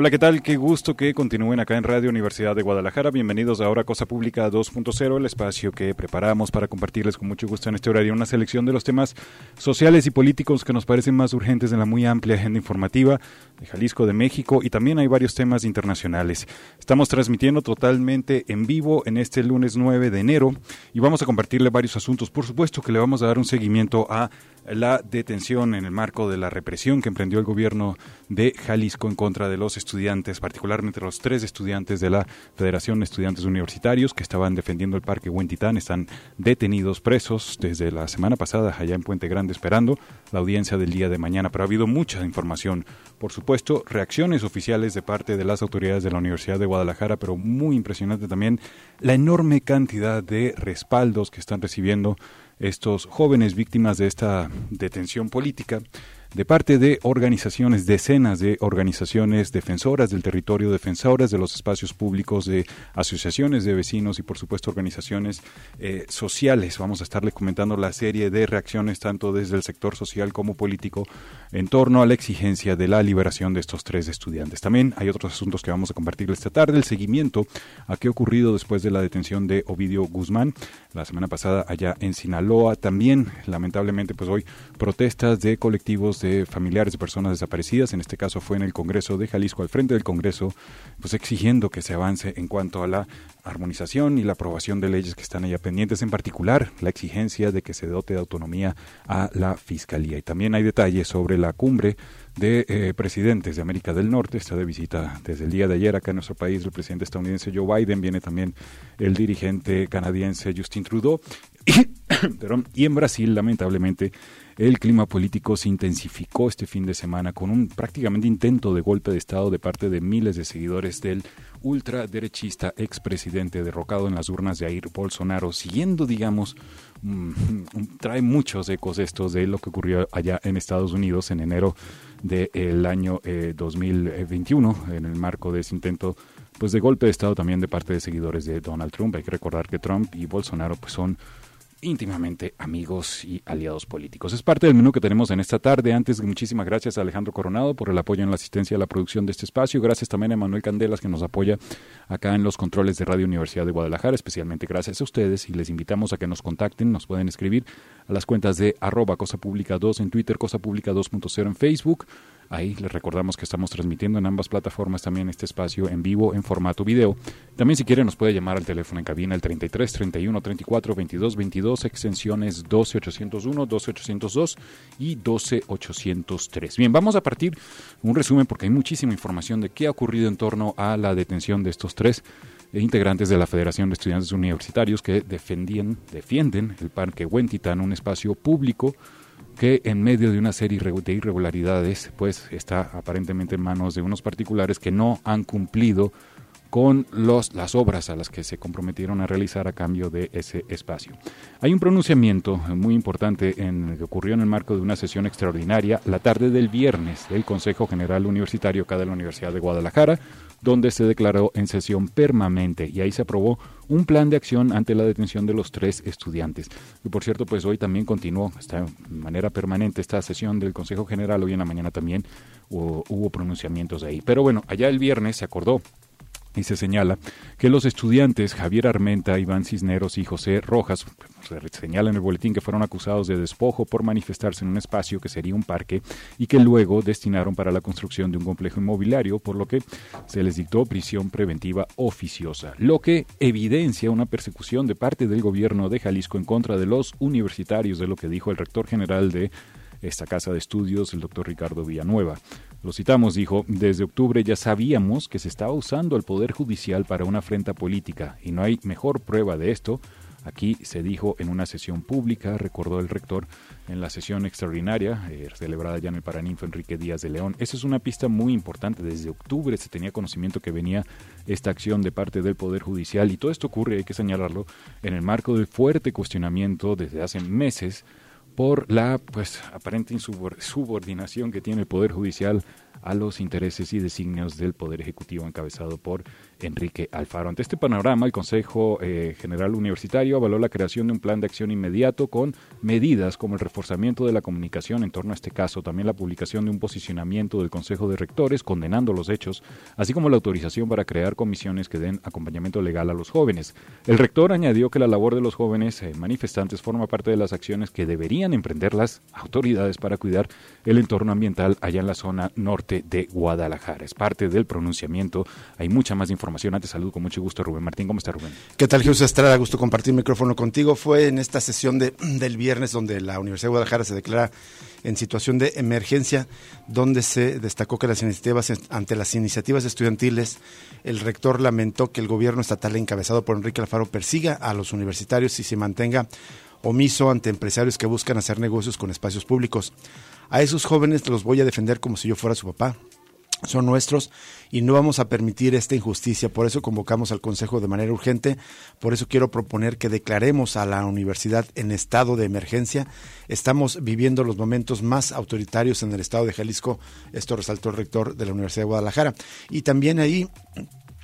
Hola, ¿qué tal? Qué gusto que continúen acá en Radio Universidad de Guadalajara. Bienvenidos a Ahora Cosa Pública 2.0, el espacio que preparamos para compartirles con mucho gusto en este horario una selección de los temas sociales y políticos que nos parecen más urgentes en la muy amplia agenda informativa de Jalisco, de México y también hay varios temas internacionales. Estamos transmitiendo totalmente en vivo en este lunes 9 de enero y vamos a compartirle varios asuntos. Por supuesto que le vamos a dar un seguimiento a la detención en el marco de la represión que emprendió el gobierno de Jalisco en contra de los estudiantes, particularmente los tres estudiantes de la Federación de Estudiantes Universitarios que estaban defendiendo el Parque Huentitán, están detenidos, presos desde la semana pasada allá en Puente Grande esperando la audiencia del día de mañana, pero ha habido mucha información, por supuesto, reacciones oficiales de parte de las autoridades de la Universidad de Guadalajara, pero muy impresionante también la enorme cantidad de respaldos que están recibiendo estos jóvenes víctimas de esta detención política de parte de organizaciones, decenas de organizaciones defensoras del territorio, defensoras de los espacios públicos, de asociaciones de vecinos y por supuesto organizaciones eh, sociales. Vamos a estarle comentando la serie de reacciones tanto desde el sector social como político en torno a la exigencia de la liberación de estos tres estudiantes. También hay otros asuntos que vamos a compartir esta tarde, el seguimiento a qué ha ocurrido después de la detención de Ovidio Guzmán la semana pasada allá en Sinaloa. También, lamentablemente, pues hoy protestas de colectivos de familiares de personas desaparecidas, en este caso fue en el Congreso de Jalisco, al frente del Congreso, pues exigiendo que se avance en cuanto a la armonización y la aprobación de leyes que están allá pendientes, en particular la exigencia de que se dote de autonomía a la Fiscalía. Y también hay detalles sobre la cumbre de eh, presidentes de América del Norte. Está de visita desde el día de ayer acá en nuestro país el presidente estadounidense Joe Biden, viene también el dirigente canadiense Justin Trudeau. y en Brasil, lamentablemente, el clima político se intensificó este fin de semana con un prácticamente intento de golpe de Estado de parte de miles de seguidores del ultraderechista expresidente derrocado en las urnas de Jair Bolsonaro, siguiendo, digamos, trae muchos ecos estos de lo que ocurrió allá en Estados Unidos en enero del año 2021, eh, en el marco de ese intento pues de golpe de Estado también de parte de seguidores de Donald Trump. Hay que recordar que Trump y Bolsonaro pues son íntimamente amigos y aliados políticos. Es parte del menú que tenemos en esta tarde. Antes, muchísimas gracias a Alejandro Coronado por el apoyo en la asistencia a la producción de este espacio. Gracias también a Manuel Candelas que nos apoya acá en los controles de Radio Universidad de Guadalajara. Especialmente gracias a ustedes y les invitamos a que nos contacten. Nos pueden escribir a las cuentas de arroba cosa pública 2 en Twitter, cosa pública 2.0 en Facebook Ahí les recordamos que estamos transmitiendo en ambas plataformas también este espacio en vivo en formato video. También si quieren nos puede llamar al teléfono en cabina el 33 31 34 22 22 extensiones 12 801, 12 802 y 12 803. Bien, vamos a partir un resumen porque hay muchísima información de qué ha ocurrido en torno a la detención de estos tres integrantes de la Federación de Estudiantes Universitarios que defendían, defienden el Parque Huentitán, un espacio público que en medio de una serie de irregularidades, pues está aparentemente en manos de unos particulares que no han cumplido con los, las obras a las que se comprometieron a realizar a cambio de ese espacio. Hay un pronunciamiento muy importante en, que ocurrió en el marco de una sesión extraordinaria la tarde del viernes del Consejo General Universitario acá de la Universidad de Guadalajara, donde se declaró en sesión permanente y ahí se aprobó un plan de acción ante la detención de los tres estudiantes. Y por cierto, pues hoy también continuó de manera permanente esta sesión del Consejo General, hoy en la mañana también hubo, hubo pronunciamientos ahí. Pero bueno, allá el viernes se acordó y se señala que los estudiantes Javier Armenta, Iván Cisneros y José Rojas, se señala en el boletín que fueron acusados de despojo por manifestarse en un espacio que sería un parque y que luego destinaron para la construcción de un complejo inmobiliario, por lo que se les dictó prisión preventiva oficiosa, lo que evidencia una persecución de parte del gobierno de Jalisco en contra de los universitarios, de lo que dijo el rector general de esta casa de estudios, el doctor Ricardo Villanueva. Lo citamos, dijo, desde octubre ya sabíamos que se estaba usando el Poder Judicial para una afrenta política y no hay mejor prueba de esto Aquí se dijo en una sesión pública, recordó el rector, en la sesión extraordinaria eh, celebrada ya en el Paraninfo Enrique Díaz de León. Esa es una pista muy importante. Desde octubre se tenía conocimiento que venía esta acción de parte del Poder Judicial y todo esto ocurre, hay que señalarlo, en el marco del fuerte cuestionamiento desde hace meses por la pues aparente subordinación que tiene el Poder Judicial a los intereses y designios del Poder Ejecutivo encabezado por Enrique Alfaro. Ante este panorama, el Consejo eh, General Universitario avaló la creación de un plan de acción inmediato con medidas como el reforzamiento de la comunicación en torno a este caso, también la publicación de un posicionamiento del Consejo de Rectores condenando los hechos, así como la autorización para crear comisiones que den acompañamiento legal a los jóvenes. El rector añadió que la labor de los jóvenes eh, manifestantes forma parte de las acciones que deberían emprender las autoridades para cuidar el entorno ambiental allá en la zona norte de Guadalajara. Es parte del pronunciamiento. Hay mucha más información. Antes saludo con mucho gusto Rubén Martín. ¿Cómo está Rubén? ¿Qué tal Jesús Estrada? Gusto compartir micrófono contigo. Fue en esta sesión de, del viernes donde la Universidad de Guadalajara se declara en situación de emergencia, donde se destacó que las iniciativas ante las iniciativas estudiantiles, el rector lamentó que el gobierno estatal encabezado por Enrique Alfaro persiga a los universitarios y se mantenga omiso ante empresarios que buscan hacer negocios con espacios públicos. A esos jóvenes los voy a defender como si yo fuera su papá son nuestros y no vamos a permitir esta injusticia. Por eso convocamos al Consejo de manera urgente. Por eso quiero proponer que declaremos a la universidad en estado de emergencia. Estamos viviendo los momentos más autoritarios en el estado de Jalisco. Esto resaltó el rector de la Universidad de Guadalajara. Y también ahí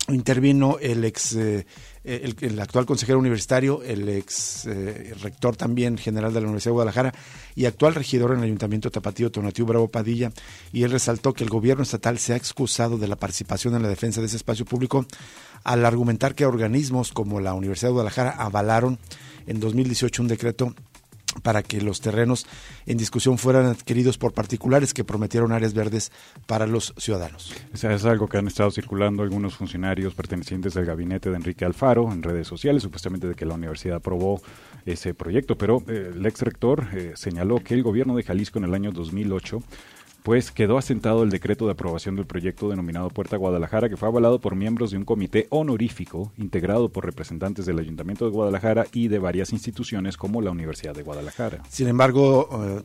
intervino el ex eh, el, actual consejero universitario, el ex eh, rector también general de la Universidad de Guadalajara y actual regidor en el Ayuntamiento Tapatío Tonatiu Bravo Padilla, y él resaltó que el gobierno estatal se ha excusado de la participación en la defensa de ese espacio público al argumentar que organismos como la Universidad de Guadalajara avalaron en 2018 un decreto para que los terrenos en discusión fueran adquiridos por particulares que prometieron áreas verdes para los ciudadanos. es algo que han estado circulando algunos funcionarios pertenecientes al gabinete de Enrique Alfaro en redes sociales, supuestamente de que la universidad aprobó ese proyecto, pero eh, el ex rector eh, señaló que el gobierno de Jalisco en el año 2008 pues quedó asentado el decreto de aprobación del proyecto denominado Puerta Guadalajara, que fue avalado por miembros de un comité honorífico integrado por representantes del Ayuntamiento de Guadalajara y de varias instituciones como la Universidad de Guadalajara. Sin embargo, eh,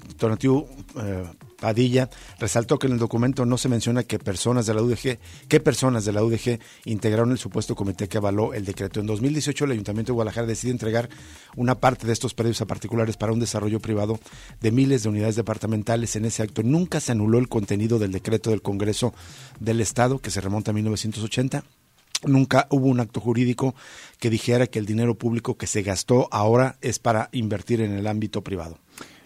eh Padilla resaltó que en el documento no se menciona que personas de la UDG, qué personas de la UDG integraron el supuesto comité que avaló el decreto. En 2018 el Ayuntamiento de Guadalajara decidió entregar una parte de estos predios a particulares para un desarrollo privado de miles de unidades departamentales. En ese acto nunca se anuló el contenido del decreto del Congreso del Estado que se remonta a 1980. Nunca hubo un acto jurídico que dijera que el dinero público que se gastó ahora es para invertir en el ámbito privado.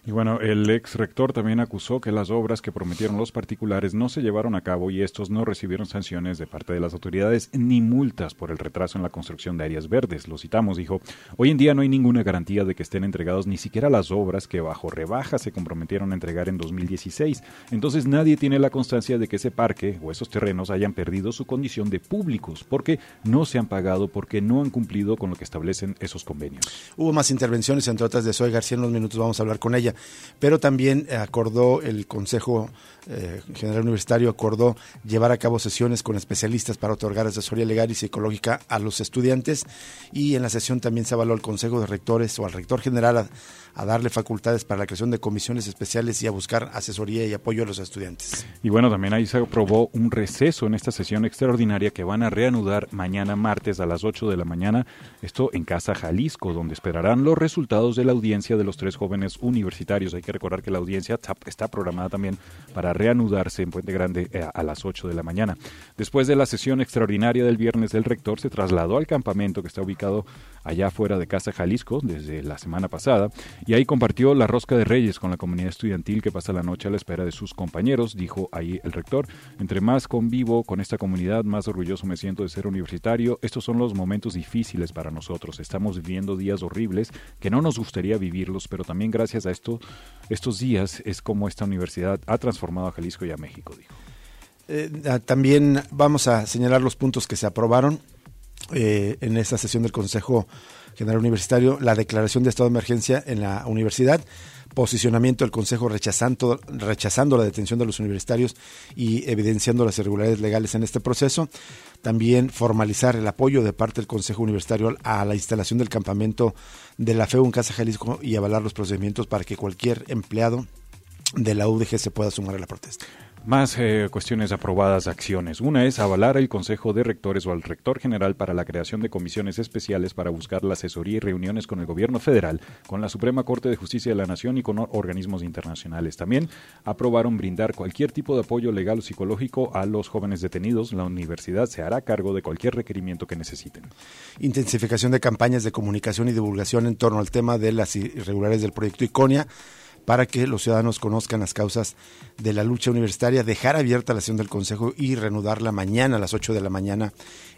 Y bueno, el ex rector también acusó que las obras que prometieron los particulares no se llevaron a cabo y estos no recibieron sanciones de parte de las autoridades ni multas por el retraso en la construcción de áreas verdes. Lo citamos, dijo, hoy en día no hay ninguna garantía de que estén entregados ni siquiera las obras que bajo rebaja se comprometieron a entregar en 2016. Entonces nadie tiene la constancia de que ese parque o esos terrenos hayan perdido su condición de públicos porque no se han pagado, porque no han cumplido con lo que establecen esos convenios. Hubo más intervenciones, entre otras de Soy García, en unos minutos vamos a hablar con ella pero también acordó el Consejo eh, General Universitario acordó llevar a cabo sesiones con especialistas para otorgar asesoría legal y psicológica a los estudiantes y en la sesión también se avaló al Consejo de Rectores o al Rector General a, a darle facultades para la creación de comisiones especiales y a buscar asesoría y apoyo a los estudiantes. Y bueno, también ahí se aprobó un receso en esta sesión extraordinaria que van a reanudar mañana martes a las 8 de la mañana, esto en Casa Jalisco, donde esperarán los resultados de la audiencia de los tres jóvenes universitarios. Hay que recordar que la audiencia está programada también para reanudarse en Puente Grande eh, a las 8 de la mañana. Después de la sesión extraordinaria del viernes, el rector se trasladó al campamento que está ubicado allá fuera de Casa Jalisco desde la semana pasada y ahí compartió la rosca de Reyes con la comunidad estudiantil que pasa la noche a la espera de sus compañeros, dijo ahí el rector. Entre más convivo con esta comunidad, más orgulloso me siento de ser universitario. Estos son los momentos difíciles para nosotros. Estamos viviendo días horribles que no nos gustaría vivirlos, pero también gracias a esto, estos días es como esta universidad ha transformado a Jalisco y a México, dijo. Eh, ah, también vamos a señalar los puntos que se aprobaron eh, en esta sesión del Consejo General Universitario la declaración de estado de emergencia en la universidad posicionamiento del Consejo rechazando, rechazando la detención de los universitarios y evidenciando las irregularidades legales en este proceso. También formalizar el apoyo de parte del Consejo Universitario a la instalación del campamento de la FEU en Casa Jalisco y avalar los procedimientos para que cualquier empleado de la UDG se pueda sumar a la protesta. Más eh, cuestiones aprobadas, acciones. Una es avalar el Consejo de Rectores o al Rector General para la creación de comisiones especiales para buscar la asesoría y reuniones con el Gobierno Federal, con la Suprema Corte de Justicia de la Nación y con organismos internacionales. También aprobaron brindar cualquier tipo de apoyo legal o psicológico a los jóvenes detenidos. La universidad se hará cargo de cualquier requerimiento que necesiten. Intensificación de campañas de comunicación y divulgación en torno al tema de las irregularidades del proyecto ICONIA para que los ciudadanos conozcan las causas de la lucha universitaria, dejar abierta la sesión del Consejo y reanudarla mañana a las 8 de la mañana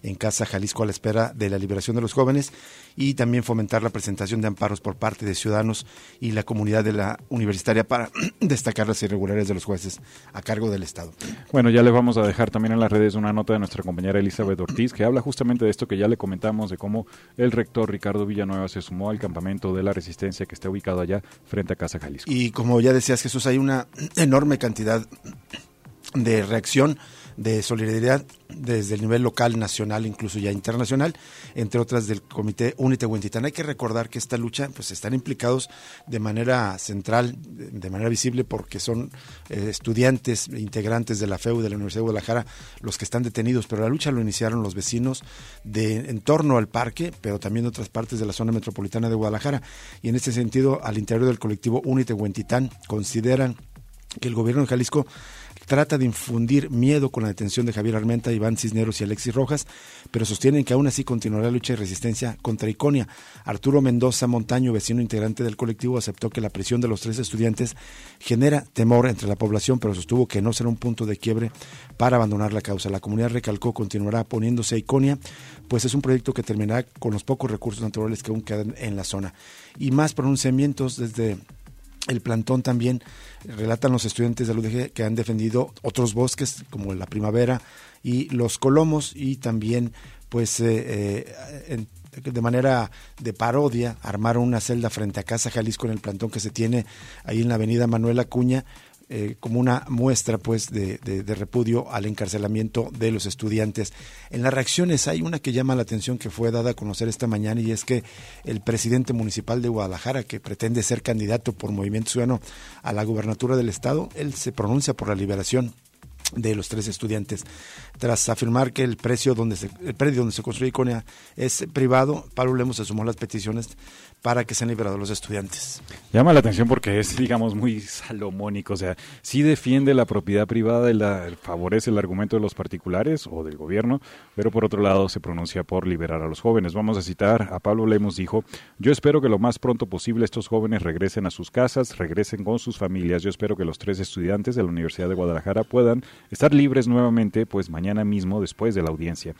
en Casa Jalisco a la espera de la liberación de los jóvenes y también fomentar la presentación de amparos por parte de ciudadanos y la comunidad de la universitaria para destacar las irregularidades de los jueces a cargo del Estado. Bueno, ya les vamos a dejar también en las redes una nota de nuestra compañera Elizabeth Ortiz que habla justamente de esto que ya le comentamos, de cómo el rector Ricardo Villanueva se sumó al campamento de la resistencia que está ubicado allá frente a Casa Jalisco. Y como ya decías Jesús, hay una enorme cantidad de reacción de solidaridad desde el nivel local, nacional, incluso ya internacional, entre otras del Comité Unite Huentitán. Hay que recordar que esta lucha, pues están implicados de manera central, de manera visible, porque son eh, estudiantes, integrantes de la FEU de la Universidad de Guadalajara, los que están detenidos, pero la lucha lo iniciaron los vecinos de en torno al parque, pero también de otras partes de la zona metropolitana de Guadalajara. Y en este sentido, al interior del colectivo Unite Huentitán, consideran que el gobierno de Jalisco trata de infundir miedo con la detención de Javier Armenta, Iván Cisneros y Alexis Rojas, pero sostienen que aún así continuará la lucha de resistencia contra Iconia. Arturo Mendoza Montaño, vecino integrante del colectivo, aceptó que la prisión de los tres estudiantes genera temor entre la población, pero sostuvo que no será un punto de quiebre para abandonar la causa. La comunidad recalcó continuará poniéndose a Iconia, pues es un proyecto que terminará con los pocos recursos naturales que aún quedan en la zona. Y más pronunciamientos desde el plantón también relatan los estudiantes de la UDG que han defendido otros bosques como la primavera y los colomos y también pues eh, eh, de manera de parodia armaron una celda frente a Casa Jalisco en el plantón que se tiene ahí en la avenida Manuel Acuña eh, como una muestra pues de, repudio al encarcelamiento de los estudiantes. En las reacciones hay una que llama la atención que fue dada a conocer esta mañana y es que el presidente municipal de Guadalajara, que pretende ser candidato por Movimiento Ciudadano a la gubernatura del estado, él se pronuncia por la liberación de los tres estudiantes. Tras afirmar que el precio donde se, el predio donde se construye Iconia es privado, Pablo Lemos se sumó las peticiones para que sean liberados los estudiantes. Llama la atención porque es, digamos, muy salomónico. O sea, sí defiende la propiedad privada y la, favorece el argumento de los particulares o del gobierno, pero por otro lado se pronuncia por liberar a los jóvenes. Vamos a citar a Pablo Lemos, dijo, yo espero que lo más pronto posible estos jóvenes regresen a sus casas, regresen con sus familias. Yo espero que los tres estudiantes de la Universidad de Guadalajara puedan estar libres nuevamente, pues mañana mismo después de la audiencia.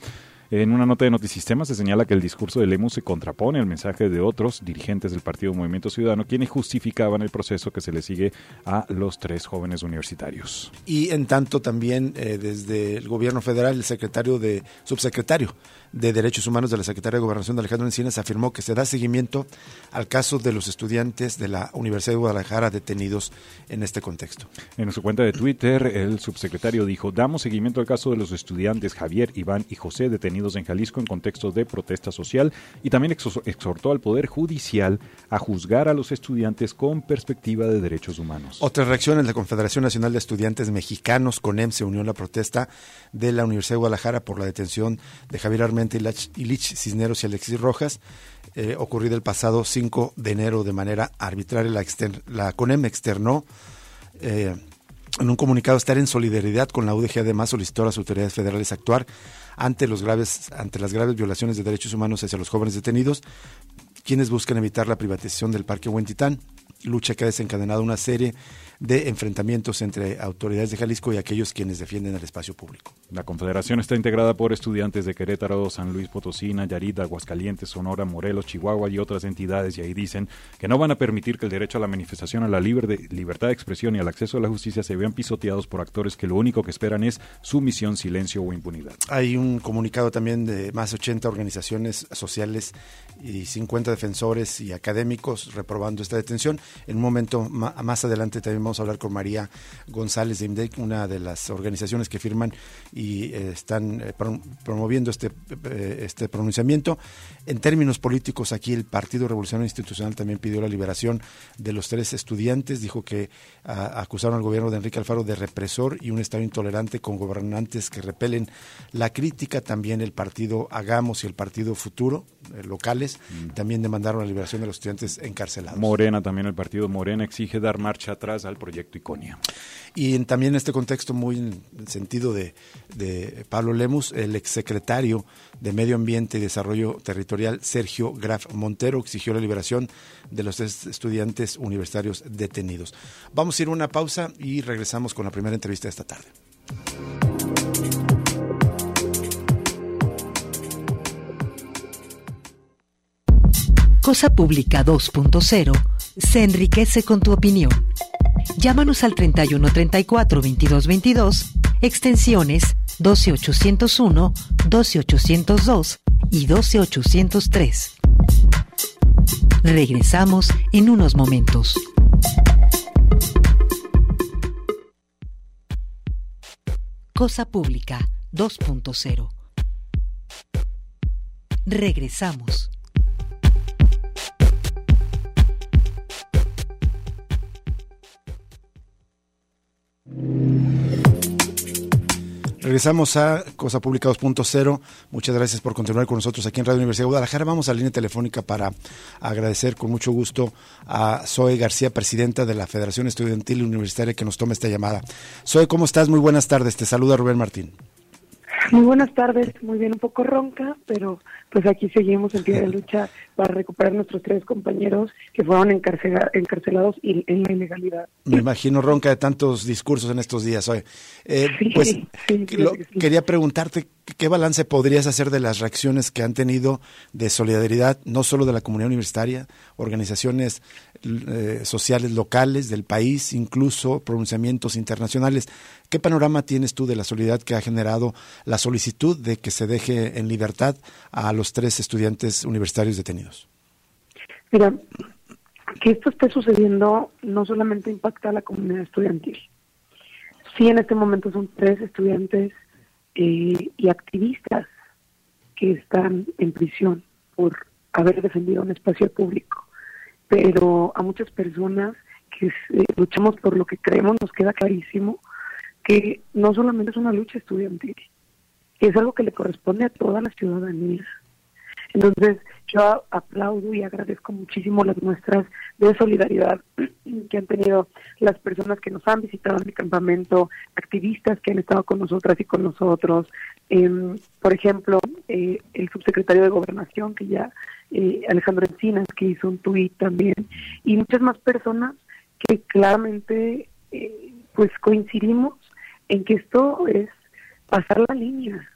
En una nota de Notisistema se señala que el discurso de Lemus se contrapone al mensaje de otros dirigentes del Partido Movimiento Ciudadano, quienes justificaban el proceso que se le sigue a los tres jóvenes universitarios. Y en tanto también eh, desde el gobierno federal, el secretario de, subsecretario de Derechos Humanos de la Secretaría de Gobernación de Alejandro Encinas afirmó que se da seguimiento al caso de los estudiantes de la Universidad de Guadalajara detenidos en este contexto. En su cuenta de Twitter, el subsecretario dijo, damos seguimiento al caso de los estudiantes Javier, Iván y José detenidos en Jalisco en contexto de protesta social y también exhortó al Poder Judicial a juzgar a los estudiantes con perspectiva de derechos humanos. Otras reacciones, la Confederación Nacional de Estudiantes Mexicanos, CONEM, se unió a la protesta de la Universidad de Guadalajara por la detención de Javier Armenta y Lich Cisneros y Alexis Rojas, eh, ocurrido el pasado 5 de enero de manera arbitraria. La, la CONEM externó eh, en un comunicado estar en solidaridad con la UDG, además solicitó a las autoridades federales actuar ante, los graves, ante las graves violaciones de derechos humanos hacia los jóvenes detenidos, quienes buscan evitar la privatización del Parque Huentitán, lucha que ha desencadenado una serie de enfrentamientos entre autoridades de Jalisco y aquellos quienes defienden el espacio público. La Confederación está integrada por estudiantes de Querétaro, San Luis Potosí, Nayarit, Aguascalientes, Sonora, Morelos, Chihuahua y otras entidades y ahí dicen que no van a permitir que el derecho a la manifestación, a la libre libertad de expresión y al acceso a la justicia se vean pisoteados por actores que lo único que esperan es sumisión, silencio o impunidad. Hay un comunicado también de más de 80 organizaciones sociales y 50 defensores y académicos reprobando esta detención. En un momento más adelante también vamos a hablar con María González de IMDEC, una de las organizaciones que firman y eh, están eh, promoviendo este, eh, este pronunciamiento. En términos políticos, aquí el Partido Revolucionario Institucional también pidió la liberación de los tres estudiantes, dijo que acusaron al gobierno de Enrique Alfaro de represor y un Estado intolerante con gobernantes que repelen la crítica. También el partido Hagamos y el partido Futuro, locales, mm. también demandaron la liberación de los estudiantes encarcelados. Morena, también el partido Morena exige dar marcha atrás al proyecto Iconia. Y en, también en este contexto, muy en el sentido de, de Pablo Lemus, el exsecretario de Medio Ambiente y Desarrollo Territorial, Sergio Graf Montero, exigió la liberación de los estudiantes universitarios detenidos. Vamos a ir a una pausa y regresamos con la primera entrevista de esta tarde. Cosa Pública 2.0 se enriquece con tu opinión. Llámanos al 3134 2222, extensiones 12801, 12802 y 12803. Regresamos en unos momentos. Cosa Pública 2.0. Regresamos. Regresamos a Cosa Pública 2.0. Muchas gracias por continuar con nosotros aquí en Radio Universidad de Guadalajara. Vamos a la línea telefónica para agradecer con mucho gusto a Zoe García, presidenta de la Federación Estudiantil Universitaria, que nos toma esta llamada. Zoe, ¿cómo estás? Muy buenas tardes. Te saluda Rubén Martín. Muy buenas tardes. Muy bien, un poco ronca, pero pues aquí seguimos en pie de lucha para recuperar nuestros tres compañeros que fueron encarcelados en la ilegalidad. Me imagino ronca de tantos discursos en estos días hoy. Eh, pues quería preguntarte qué balance podrías hacer de las reacciones que han tenido de solidaridad, no solo de la comunidad universitaria, organizaciones eh, sociales locales del país, incluso pronunciamientos internacionales. ¿Qué panorama tienes tú de la solidaridad que ha generado la solicitud de que se deje en libertad a los tres estudiantes universitarios detenidos? Mira, que esto esté sucediendo no solamente impacta a la comunidad estudiantil. Sí, en este momento son tres estudiantes eh, y activistas que están en prisión por haber defendido un espacio público. Pero a muchas personas que eh, luchamos por lo que creemos nos queda clarísimo que no solamente es una lucha estudiantil, es algo que le corresponde a toda la ciudadanía. Entonces, yo aplaudo y agradezco muchísimo las muestras de solidaridad que han tenido las personas que nos han visitado en el campamento, activistas que han estado con nosotras y con nosotros. Em, por ejemplo, eh, el subsecretario de Gobernación, que ya, eh, Alejandro Encinas, que hizo un tuit también, y muchas más personas que claramente eh, pues coincidimos en que esto es pasar la línea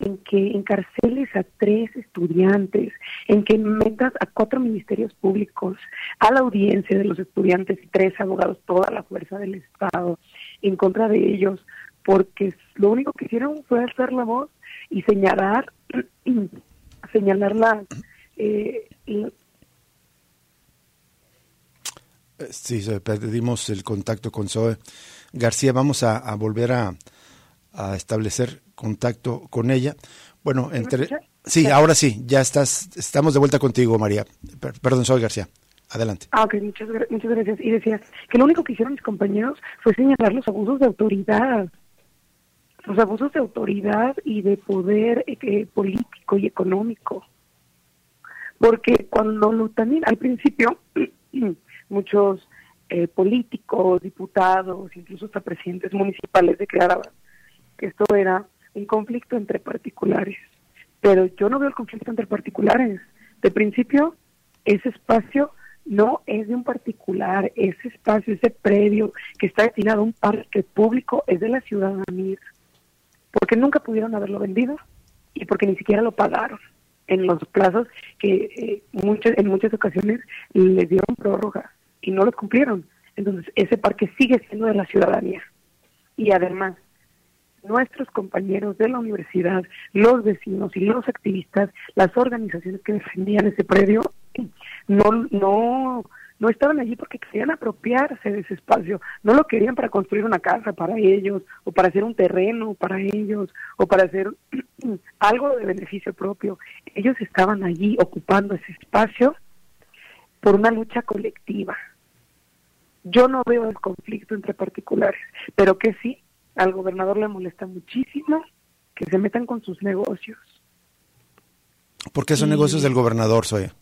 en que encarceles a tres estudiantes, en que metas a cuatro ministerios públicos, a la audiencia de los estudiantes y tres abogados, toda la fuerza del Estado en contra de ellos, porque lo único que hicieron fue alzar la voz y señalar, señalar la, eh, Sí, perdimos el contacto con Zoe. García, vamos a, volver a, a establecer contacto con ella. Bueno, entre... Sí, ahora sí, ya estás, estamos de vuelta contigo, María. Perdón, soy García. Adelante. Ah, ok, muchas, muchas gracias. Y decías que lo único que hicieron mis compañeros fue señalar los abusos de autoridad. Los abusos de autoridad y de poder eh, político y económico. Porque cuando lo también al principio, muchos eh, políticos, diputados, incluso hasta presidentes municipales declaraban que esto era un conflicto entre particulares. Pero yo no veo el conflicto entre particulares. De principio, ese espacio no es de un particular, ese espacio, ese predio que está destinado a un parque público es de la ciudadanía, porque nunca pudieron haberlo vendido y porque ni siquiera lo pagaron en los plazos que eh, en muchas ocasiones les dieron prórroga y no los cumplieron. Entonces, ese parque sigue siendo de la ciudadanía. Y además, nuestros compañeros de la universidad, los vecinos y los activistas, las organizaciones que defendían ese predio, no, no, no estaban allí porque querían apropiarse de ese espacio, no lo querían para construir una casa para ellos, o para hacer un terreno para ellos, o para hacer algo de beneficio propio. Ellos estaban allí ocupando ese espacio por una lucha colectiva. Yo no veo el conflicto entre particulares, pero que sí, al gobernador le molesta muchísimo que se metan con sus negocios. ¿Por qué son negocios del gobernador, Soya?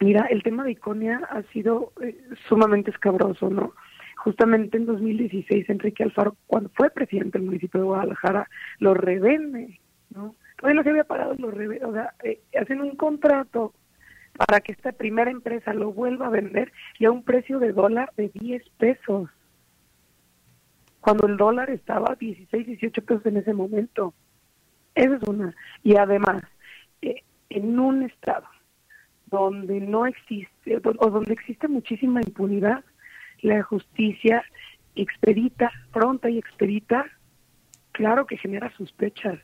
Mira, el tema de Iconia ha sido eh, sumamente escabroso, ¿no? Justamente en 2016, Enrique Alfaro, cuando fue presidente del municipio de Guadalajara, lo revende, ¿no? Todavía no se había pagado, lo revende, o sea, eh, hacen un contrato para que esta primera empresa lo vuelva a vender y a un precio de dólar de 10 pesos cuando el dólar estaba a 16, 18 pesos en ese momento. Esa es una. Y además, eh, en un estado donde no existe, o donde existe muchísima impunidad, la justicia expedita, pronta y expedita, claro que genera sospechas.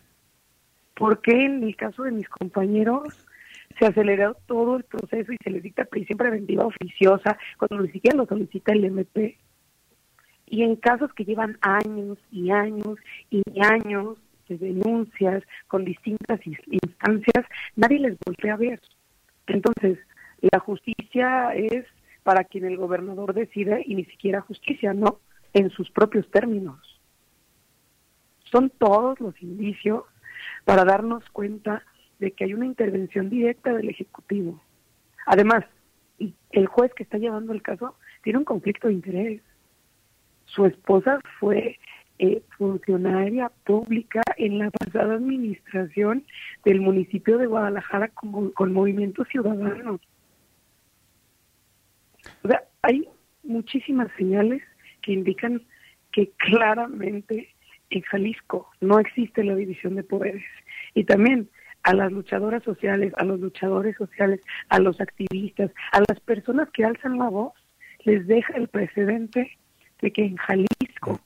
¿Por qué en el caso de mis compañeros se aceleró todo el proceso y se les dicta prisión preventiva oficiosa cuando ni siquiera lo solicita el MP? Y en casos que llevan años y años y años de denuncias con distintas instancias, nadie les voltea a ver. Entonces, la justicia es para quien el gobernador decide y ni siquiera justicia, no, en sus propios términos. Son todos los indicios para darnos cuenta de que hay una intervención directa del Ejecutivo. Además, el juez que está llevando el caso tiene un conflicto de interés. Su esposa fue eh, funcionaria pública en la pasada administración del municipio de Guadalajara con, con Movimiento Ciudadano. O sea, hay muchísimas señales que indican que claramente en Jalisco no existe la división de poderes. Y también a las luchadoras sociales, a los luchadores sociales, a los activistas, a las personas que alzan la voz, les deja el precedente de que en Jalisco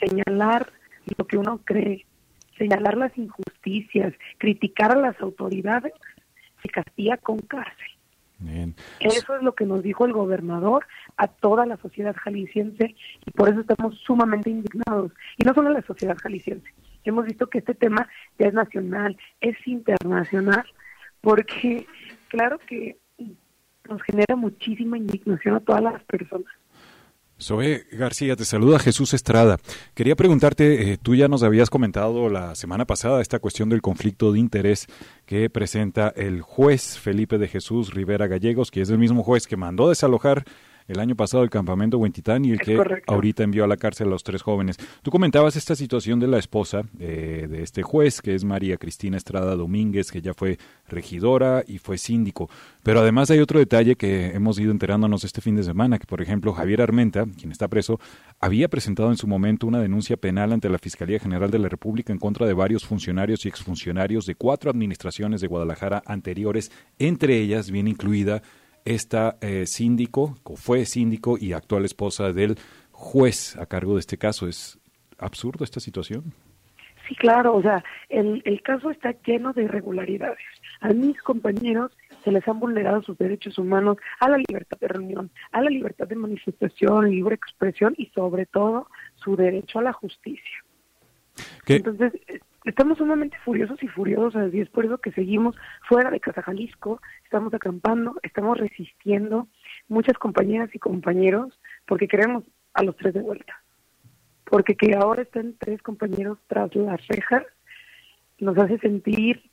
señalar lo que uno cree, señalar las injusticias, criticar a las autoridades, se castiga con cárcel. Eso es lo que nos dijo el gobernador a toda la sociedad jalisciense y por eso estamos sumamente indignados. Y no solo la sociedad jalisciense. Hemos visto que este tema ya es nacional, es internacional, porque claro que nos genera muchísima indignación a todas las personas. Zoe García, te saluda Jesús Estrada. Quería preguntarte, eh, tú ya nos habías comentado la semana pasada esta cuestión del conflicto de interés que presenta el juez Felipe de Jesús Rivera Gallegos, que es el mismo juez que mandó desalojar el año pasado el campamento Huentitán y el que ahorita envió a la cárcel a los tres jóvenes. Tú comentabas esta situación de la esposa eh, de este juez, que es María Cristina Estrada Domínguez, que ya fue regidora y fue síndico. Pero además hay otro detalle que hemos ido enterándonos este fin de semana, que por ejemplo Javier Armenta, quien está preso, había presentado en su momento una denuncia penal ante la Fiscalía General de la República en contra de varios funcionarios y exfuncionarios de cuatro administraciones de Guadalajara anteriores, entre ellas bien incluida esta eh, síndico, fue síndico y actual esposa del juez a cargo de este caso. ¿Es absurdo esta situación? Sí, claro, o sea, el, el caso está lleno de irregularidades. A mis compañeros se les han vulnerado sus derechos humanos a la libertad de reunión, a la libertad de manifestación, libre expresión y sobre todo su derecho a la justicia. Entonces, estamos sumamente furiosos y furiosas y es por eso que seguimos fuera de Casa Jalisco, estamos acampando, estamos resistiendo, muchas compañeras y compañeros, porque queremos a los tres de vuelta. Porque que ahora estén tres compañeros tras las rejas nos hace sentir,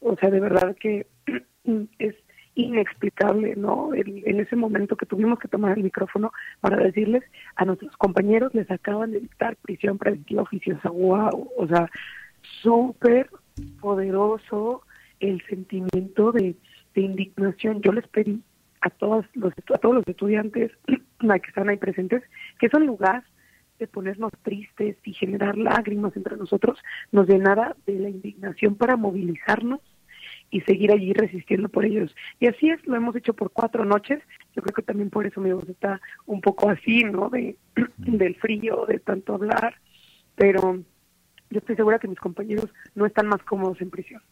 o sea, de verdad que es inexplicable, ¿no? En, ese momento que tuvimos que tomar el micrófono para decirles a nuestros compañeros les acaban de dictar prisión preventiva oficiosa, wow, o sea, súper poderoso el sentimiento de, indignación. Yo les pedí a todos los a todos los estudiantes que están ahí presentes que son lugar de ponernos tristes y generar lágrimas entre nosotros, nos llenara de la indignación para movilizarnos y seguir allí resistiendo por ellos. Y así es, lo hemos hecho por cuatro noches. Yo creo que también por eso mi voz está un poco así, ¿no? De, del frío, de tanto hablar, pero yo estoy segura que mis compañeros no están más cómodos en prisión.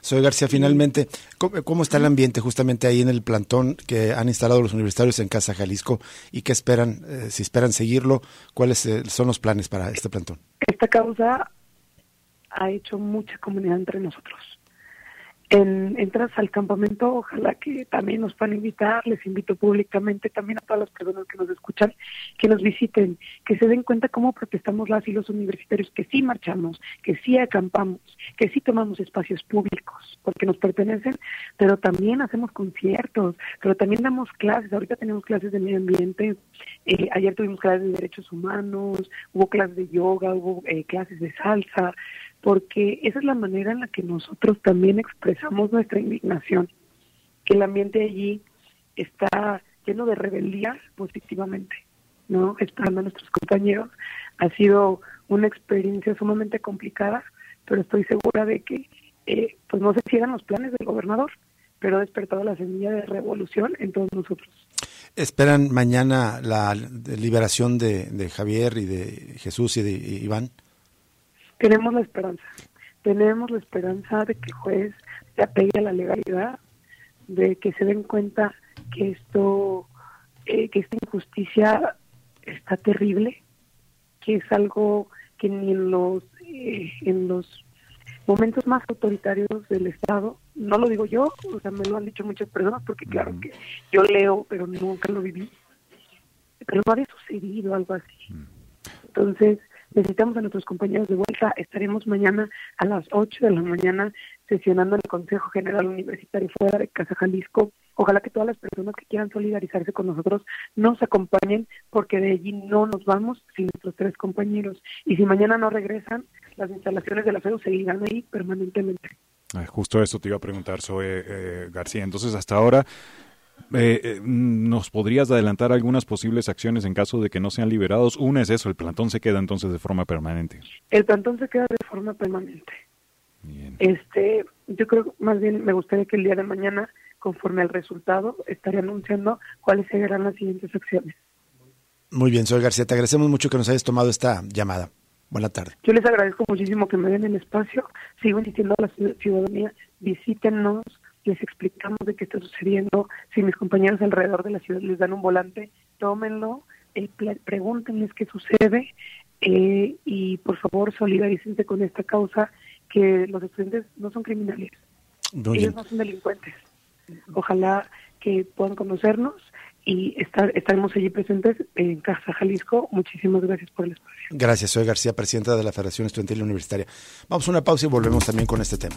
Soy García, finalmente, ¿cómo, está el ambiente justamente ahí en el plantón que han instalado los universitarios en Casa Jalisco y qué esperan, eh, si esperan seguirlo, cuáles eh, son los planes para este plantón? Esta causa ha hecho mucha comunidad entre nosotros en, entras al campamento, ojalá que también nos puedan invitar, les invito públicamente también a todas las personas que nos escuchan, que nos visiten, que se den cuenta cómo protestamos las y los universitarios, que sí marchamos, que sí acampamos, que sí tomamos espacios públicos, porque nos pertenecen, pero también hacemos conciertos, pero también damos clases, ahorita tenemos clases de medio ambiente, eh, ayer tuvimos clases de derechos humanos, hubo clases de yoga, hubo eh, clases de salsa, porque esa es la manera en la que nosotros también expresamos nuestra indignación, que el ambiente allí está lleno de rebeldía positivamente, ¿no? Esperando a nuestros compañeros. Ha sido una experiencia sumamente complicada, pero estoy segura de que eh, pues no se cierran los planes del gobernador, pero ha despertado la semilla de revolución en todos nosotros. ¿Esperan mañana la liberación de, de Javier y de Jesús y de Iván? Tenemos la esperanza. Tenemos la esperanza de que el juez se apegue a la legalidad, de que se den cuenta que esto, eh, que esta injusticia está terrible, que es algo que ni en los, eh, en los momentos más autoritarios del Estado, no lo digo yo, o sea, me lo han dicho muchas personas, porque claro que yo leo, pero nunca lo viví, pero no había sucedido algo así. Entonces, necesitamos a nuestros compañeros de vuelta. Estaremos mañana a las 8 de la mañana sesionando en el Consejo General Universitario fuera de Casa Jalisco. Ojalá que todas las personas que quieran solidarizarse con nosotros nos acompañen porque de allí no nos vamos sin nuestros tres compañeros. Y si mañana no regresan, las instalaciones de la FEU seguirán ahí permanentemente. Justo eso te iba a preguntar, Zoe eh, García. Entonces, hasta ahora, eh, eh, ¿Nos podrías adelantar algunas posibles acciones en caso de que no sean liberados? Una es eso, el plantón se queda entonces de forma permanente. El plantón se queda de forma permanente. Este, yo creo más bien me gustaría que el día de mañana, conforme al resultado, estaría anunciando cuáles serán las siguientes acciones. Muy bien, soy García, te agradecemos mucho que nos hayas tomado esta llamada. Buena tarde. Yo les agradezco muchísimo que me den el espacio. Sigo insistiendo a la ciudadanía, visítenos, les explicamos de qué está sucediendo. Si mis compañeros alrededor de la ciudad les dan un volante, tómenlo, eh, pregúntenles qué sucede eh, y por favor solidarícense con esta causa que los estudiantes no son criminales, ellos no son delincuentes. Ojalá que puedan conocernos y estar, estaremos allí presentes en Casa Jalisco. Muchísimas gracias por el espacio. Gracias, soy García, presidenta de la Federación Estudiantil Universitaria. Vamos a una pausa y volvemos también con este tema.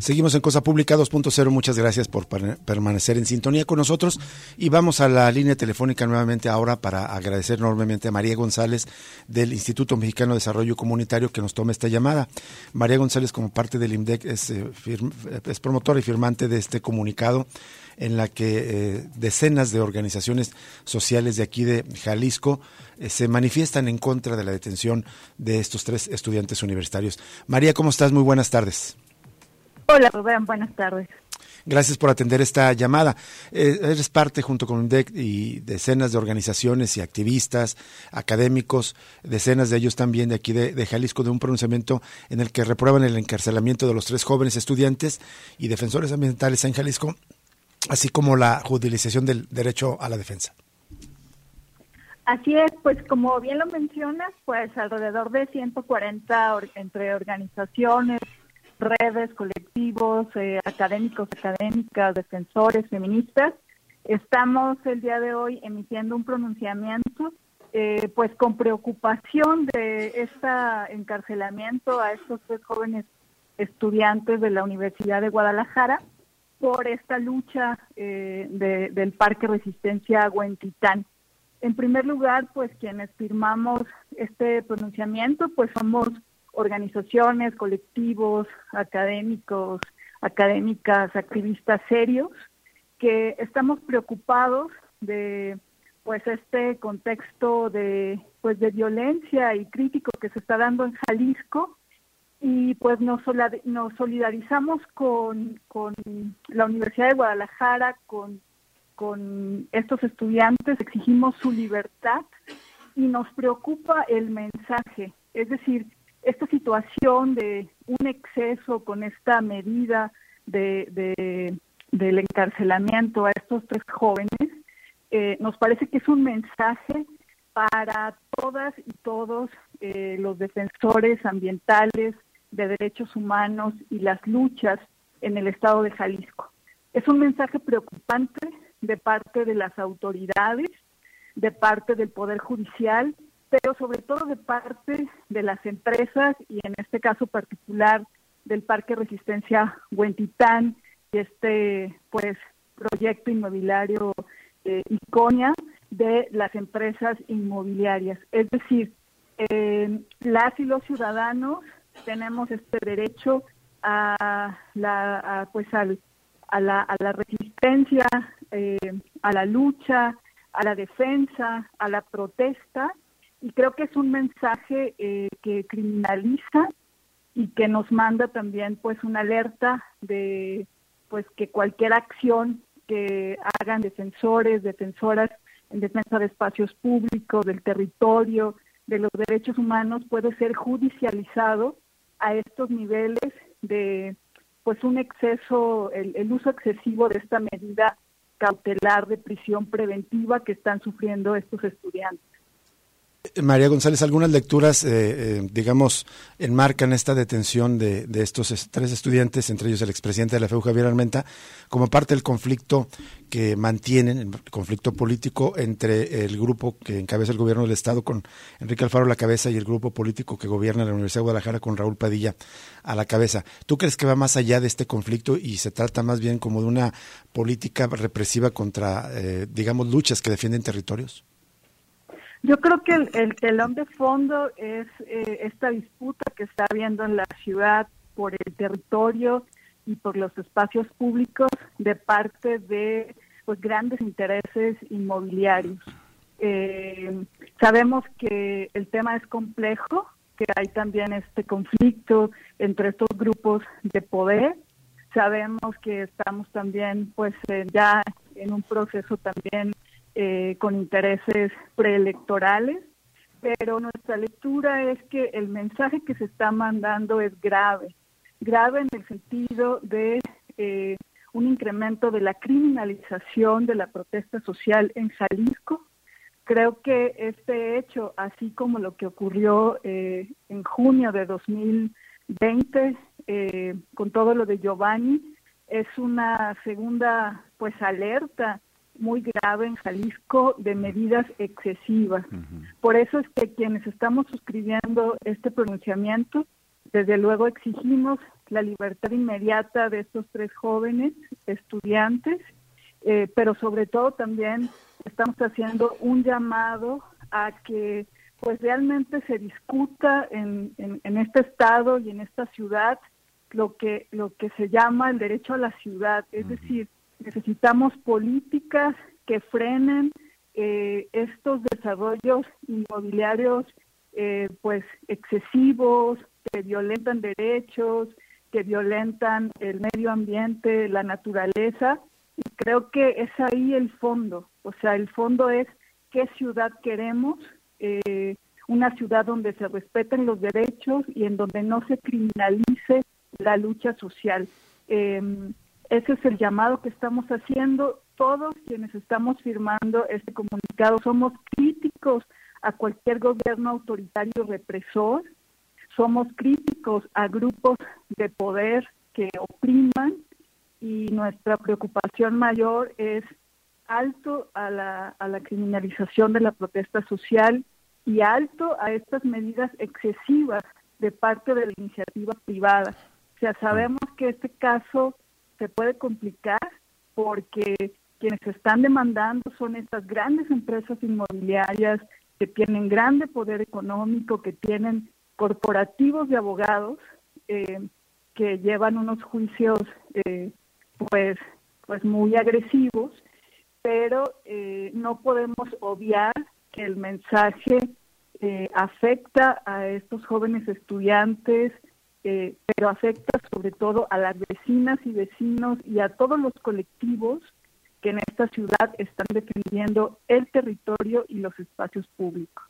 Seguimos en Cosa Pública 2.0. Muchas gracias por permanecer en sintonía con nosotros. Y vamos a la línea telefónica nuevamente ahora para agradecer enormemente a María González del Instituto Mexicano de Desarrollo Comunitario que nos toma esta llamada. María González, como parte del IMDEC, es, eh, es promotora y firmante de este comunicado en la que eh, decenas de organizaciones sociales de aquí de Jalisco eh, se manifiestan en contra de la detención de estos tres estudiantes universitarios. María, ¿cómo estás? Muy buenas tardes. Hola, Rubén, buenas tardes. Gracias por atender esta llamada. Eh, eres parte junto con UNDEC y decenas de organizaciones y activistas, académicos, decenas de ellos también de aquí de, Jalisco, de un pronunciamiento en el que reprueban el encarcelamiento de los tres jóvenes estudiantes y defensores ambientales en Jalisco, así como la judicialización del derecho a la defensa. Así es, pues como bien lo mencionas, pues alrededor de 140 entre organizaciones, redes, colectivos, eh, académicos, académicas, defensores, feministas, estamos el día de hoy emitiendo un pronunciamiento, eh, pues con preocupación de este encarcelamiento a estos tres jóvenes estudiantes de la Universidad de Guadalajara por esta lucha eh, del Parque Resistencia Huentitán. En primer lugar, pues quienes firmamos este pronunciamiento, pues somos organizaciones, colectivos, académicos, académicas, activistas serios, que estamos preocupados de pues este contexto de pues de violencia y crítico que se está dando en Jalisco. Y pues nos, nos solidarizamos con, con la Universidad de Guadalajara, con con estos estudiantes, exigimos su libertad y nos preocupa el mensaje, es decir, esta situación de un exceso con esta medida de, del encarcelamiento a estos tres jóvenes, eh, nos parece que es un mensaje para todas y todos eh, los defensores ambientales de derechos humanos y las luchas en el estado de Jalisco. Es un mensaje preocupante de parte de las autoridades, de parte del Poder Judicial, pero sobre todo de parte de las empresas y en este caso particular del Parque Resistencia Huentitán y este pues proyecto inmobiliario eh, Iconia de las empresas inmobiliarias. Es decir, eh, las y los ciudadanos tenemos este derecho a la pues al a la, a la resistencia, eh, a la lucha, a la defensa, a la protesta, y creo que es un mensaje eh, que criminaliza y que nos manda también pues una alerta de pues que cualquier acción que hagan defensores, defensoras en defensa de espacios públicos, del territorio, de los derechos humanos puede ser judicializado a estos niveles de pues un exceso, el, uso excesivo de esta medida cautelar de prisión preventiva que están sufriendo estos estudiantes. María González, algunas lecturas, eh, eh, digamos, enmarcan esta detención de, estos tres estudiantes, entre ellos el expresidente de la FEU, Javier Armenta, como parte del conflicto que mantienen, el conflicto político entre el grupo que encabeza el gobierno del Estado con Enrique Alfaro a la cabeza y el grupo político que gobierna la Universidad de Guadalajara con Raúl Padilla a la cabeza. ¿Tú crees que va más allá de este conflicto y se trata más bien como de una política represiva contra, eh, digamos, luchas que defienden territorios? Yo creo que el, telón de fondo es eh, esta disputa que está habiendo en la ciudad por el territorio y por los espacios públicos de parte de pues grandes intereses inmobiliarios. Eh, sabemos que el tema es complejo, que hay también este conflicto entre estos grupos de poder. Sabemos que estamos también pues ya en un proceso también eh, con intereses preelectorales, pero nuestra lectura es que el mensaje que se está mandando es grave, grave en el sentido de eh, un incremento de la criminalización de la protesta social en Jalisco. Creo que este hecho, así como lo que ocurrió eh, en junio de 2020 con todo lo de Giovanni, es una segunda pues alerta muy grave en Jalisco de medidas excesivas. Por eso es que quienes estamos suscribiendo este pronunciamiento, desde luego exigimos la libertad inmediata de estos tres jóvenes estudiantes, eh, pero sobre todo también estamos haciendo un llamado a que pues realmente se discuta en, en, este estado y en esta ciudad lo que lo que se llama el derecho a la ciudad, es decir, necesitamos políticas que frenen eh, estos desarrollos inmobiliarios eh, pues excesivos que violentan derechos que violentan el medio ambiente la naturaleza. Y creo que es ahí el fondo. O sea el fondo es qué ciudad queremos eh, una ciudad donde se respeten los derechos y en donde no se criminalice la lucha social. Em, ese es el llamado que estamos haciendo. Todos quienes estamos firmando este comunicado somos críticos a cualquier gobierno autoritario represor, somos críticos a grupos de poder que opriman y nuestra preocupación mayor es alto a la, a la criminalización de la protesta social y alto a estas medidas excesivas de parte de la iniciativa privada. O sea, sabemos que este caso se puede complicar porque quienes están demandando son estas grandes empresas inmobiliarias que tienen grande poder económico, que tienen corporativos de abogados eh, que llevan unos juicios eh, pues pues muy agresivos, pero eh, no podemos obviar que el mensaje afecta a estos jóvenes estudiantes, pero afecta sobre todo a las vecinas y vecinos y a todos los colectivos que en esta ciudad están defendiendo el territorio y los espacios públicos.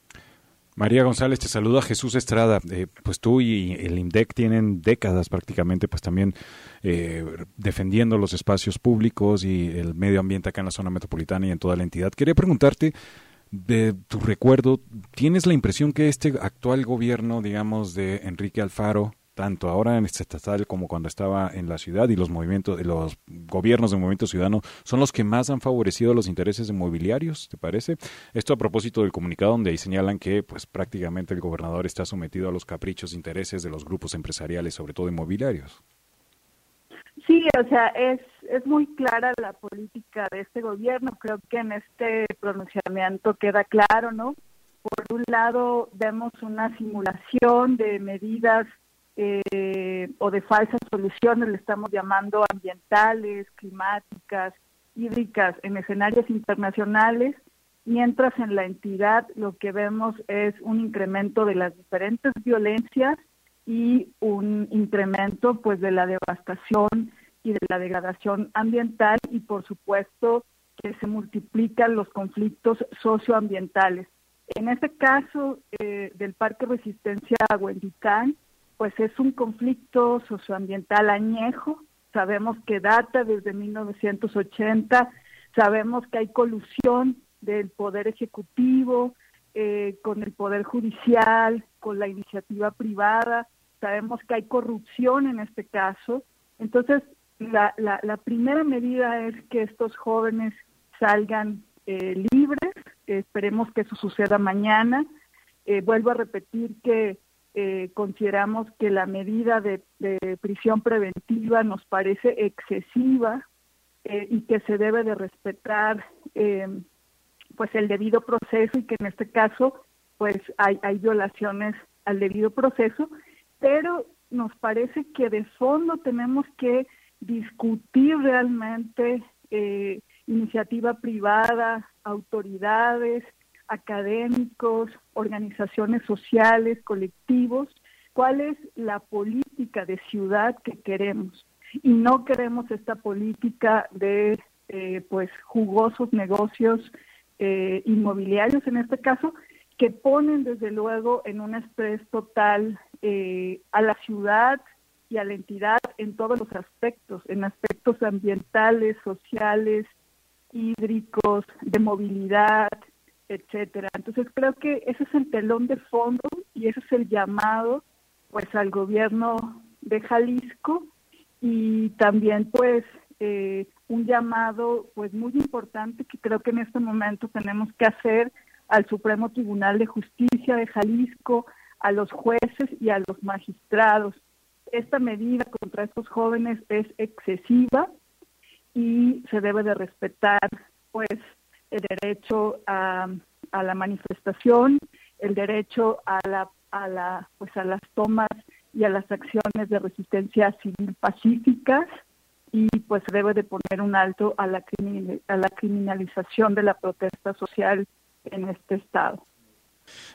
María González, te saluda Jesús Estrada. Eh, pues tú y el INDEC tienen décadas prácticamente, pues también eh, defendiendo los espacios públicos y el medio ambiente acá en la zona metropolitana y en toda la entidad. Quería preguntarte de tu recuerdo, ¿tienes la impresión que este actual gobierno, digamos, de Enrique Alfaro, tanto ahora en este estatal como cuando estaba en la ciudad y los movimientos, los gobiernos del movimiento ciudadano son los que más han favorecido los intereses inmobiliarios, ¿te parece? Esto a propósito del comunicado donde ahí señalan que pues prácticamente el gobernador está sometido a los caprichos e intereses de los grupos empresariales, sobre todo inmobiliarios. Sí, o sea, es, es muy clara la política de este gobierno. Creo que en este pronunciamiento queda claro, ¿no? Por un lado, vemos una simulación de medidas eh, o de falsas soluciones, le estamos llamando ambientales, climáticas, hídricas en escenarios internacionales, mientras en la entidad lo que vemos es un incremento de las diferentes violencias y un incremento pues de la devastación y de la degradación ambiental y por supuesto que se multiplican los conflictos socioambientales. En este caso eh, del Parque Resistencia Huendicán, pues es un conflicto socioambiental añejo, sabemos que data desde 1980, sabemos que hay colusión del poder ejecutivo eh, con el poder judicial, con la iniciativa privada, sabemos que hay corrupción en este caso. Entonces, la, la, primera medida es que estos jóvenes salgan eh, libres, esperemos que eso suceda mañana. Eh, vuelvo a repetir que eh, consideramos que la medida de, prisión preventiva nos parece excesiva eh, y que se debe de respetar eh, pues el debido proceso y que en este caso pues hay, hay violaciones al debido proceso, pero nos parece que de fondo tenemos que discutir realmente iniciativa privada, autoridades, académicos, organizaciones sociales, colectivos, cuál es la política de ciudad que queremos. Y no queremos esta política de eh, pues jugosos negocios eh, inmobiliarios en este caso, que ponen desde luego en un estrés total eh, a la ciudad y a la entidad en todos los aspectos, en aspectos ambientales, sociales, hídricos, de movilidad, etcétera. Entonces creo que ese es el telón de fondo y ese es el llamado pues al gobierno de Jalisco y también pues eh, un llamado pues muy importante que creo que en este momento tenemos que hacer al Supremo Tribunal de Justicia de Jalisco, a los jueces y a los magistrados. Esta medida contra estos jóvenes es excesiva y se debe de respetar pues el derecho a, la manifestación, el derecho a la, a la, pues a las tomas y a las acciones de resistencia civil pacíficas y pues debe de poner un alto a la, a la criminalización de la protesta social en este estado.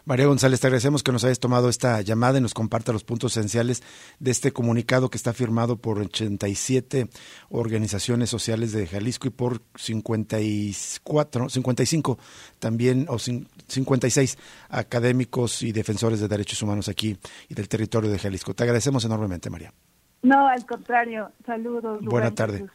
María González, te agradecemos que nos hayas tomado esta llamada y nos comparta los puntos esenciales de este comunicado que está firmado por 87 organizaciones sociales de Jalisco y por 54, 55 también, o 56 académicos y defensores de derechos humanos aquí y del territorio de Jalisco. Te agradecemos enormemente, María. No, al contrario. Saludos. Buena tarde.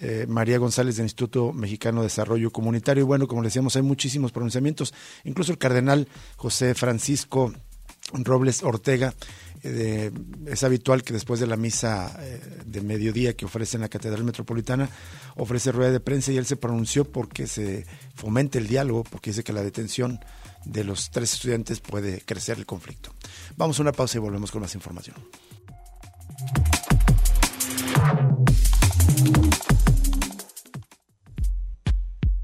Eh, María González del Instituto Mexicano de Desarrollo Comunitario. Y bueno, como decíamos, hay muchísimos pronunciamientos. Incluso el cardenal José Francisco Robles Ortega. Eh, es habitual que después de la misa eh, de mediodía que ofrece en la Catedral Metropolitana, ofrece rueda de prensa y él se pronunció porque se fomente el diálogo, porque dice que la detención de los tres estudiantes puede crecer el conflicto. Vamos a una pausa y volvemos con más información.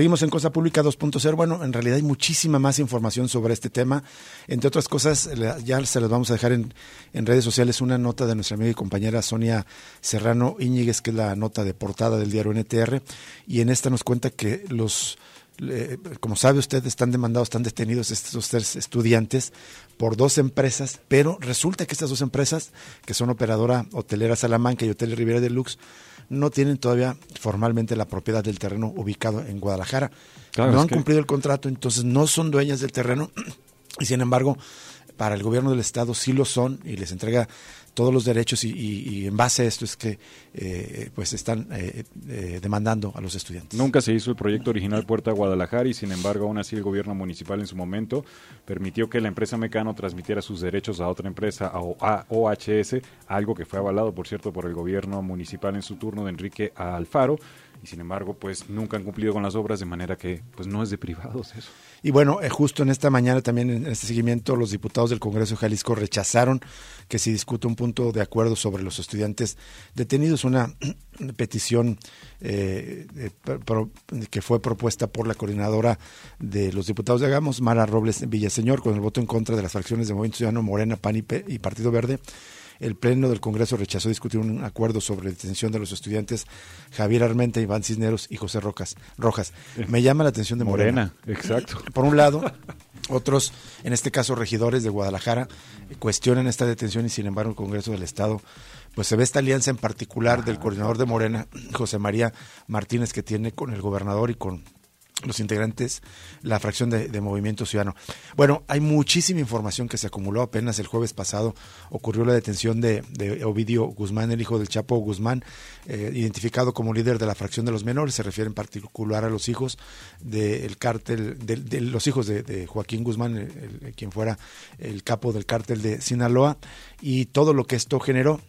Seguimos en Cosa Pública 2.0. Bueno, en realidad hay muchísima más información sobre este tema. Entre otras cosas, ya se las vamos a dejar en, redes sociales una nota de nuestra amiga y compañera Sonia Serrano Íñiguez, que es la nota de portada del diario NTR. Y en esta nos cuenta que los como sabe usted, están demandados, están detenidos estos tres estudiantes por dos empresas, pero resulta que estas dos empresas, que son Operadora Hotelera Salamanca y Hotel Rivera Deluxe, no tienen todavía formalmente la propiedad del terreno ubicado en Guadalajara. no han cumplido el contrato, entonces no son dueñas del terreno y sin embargo para el gobierno del estado sí lo son y les entrega todos los derechos y, en base a esto es que eh, pues están eh, eh, demandando a los estudiantes. Nunca se hizo el proyecto original Puerta Guadalajara y sin embargo aún así el gobierno municipal en su momento permitió que la empresa Mecano transmitiera sus derechos a otra empresa, a OHS, algo que fue avalado por cierto por el gobierno municipal en su turno de Enrique Alfaro y sin embargo pues nunca han cumplido con las obras de manera que pues no es de privados eso. Y bueno, eh, justo en esta mañana también en este seguimiento los diputados del Congreso de Jalisco rechazaron que se discute un punto de acuerdo sobre los estudiantes detenidos, una petición eh, que fue propuesta por la coordinadora de los diputados de Agamos, Mara Robles Villaseñor, con el voto en contra de las fracciones de Movimiento Ciudadano Morena, PAN y Partido Verde el Pleno del Congreso rechazó discutir un acuerdo sobre la detención de los estudiantes Javier Armenta, Iván Cisneros y José Rocas, Rojas. Me llama la atención de Morena. Morena, exacto. Por un lado, otros, en este caso regidores de Guadalajara, cuestionan esta detención y sin embargo el Congreso del Estado pues se ve esta alianza en particular del coordinador de Morena, José María Martínez, que tiene con el gobernador y con los integrantes, la fracción de, Movimiento Ciudadano. Bueno, hay muchísima información que se acumuló apenas el jueves pasado. Ocurrió la detención de, Ovidio Guzmán, el hijo del Chapo Guzmán, eh, identificado como líder de la fracción de los menores. Se refiere en particular a los hijos del cártel, de, los hijos de, Joaquín Guzmán, quien fuera el capo del cártel de Sinaloa, y todo lo que esto generó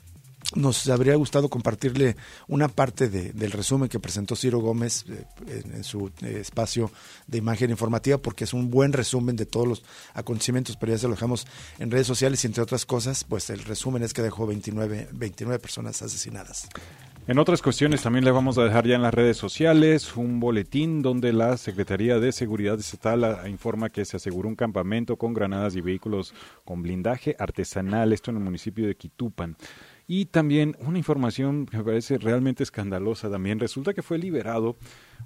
nos habría gustado compartirle una parte del resumen que presentó Ciro Gómez eh, en, su eh, espacio de imagen informativa, porque es un buen resumen de todos los acontecimientos, pero ya se lo dejamos en redes sociales y entre otras cosas, pues el resumen es que dejó 29, 29 personas asesinadas. En otras cuestiones también le vamos a dejar ya en las redes sociales un boletín donde la Secretaría de Seguridad Estatal ah, informa que se aseguró un campamento con granadas y vehículos con blindaje artesanal, esto en el municipio de Quitupan. Y también una información que me parece realmente escandalosa también. Resulta que fue liberado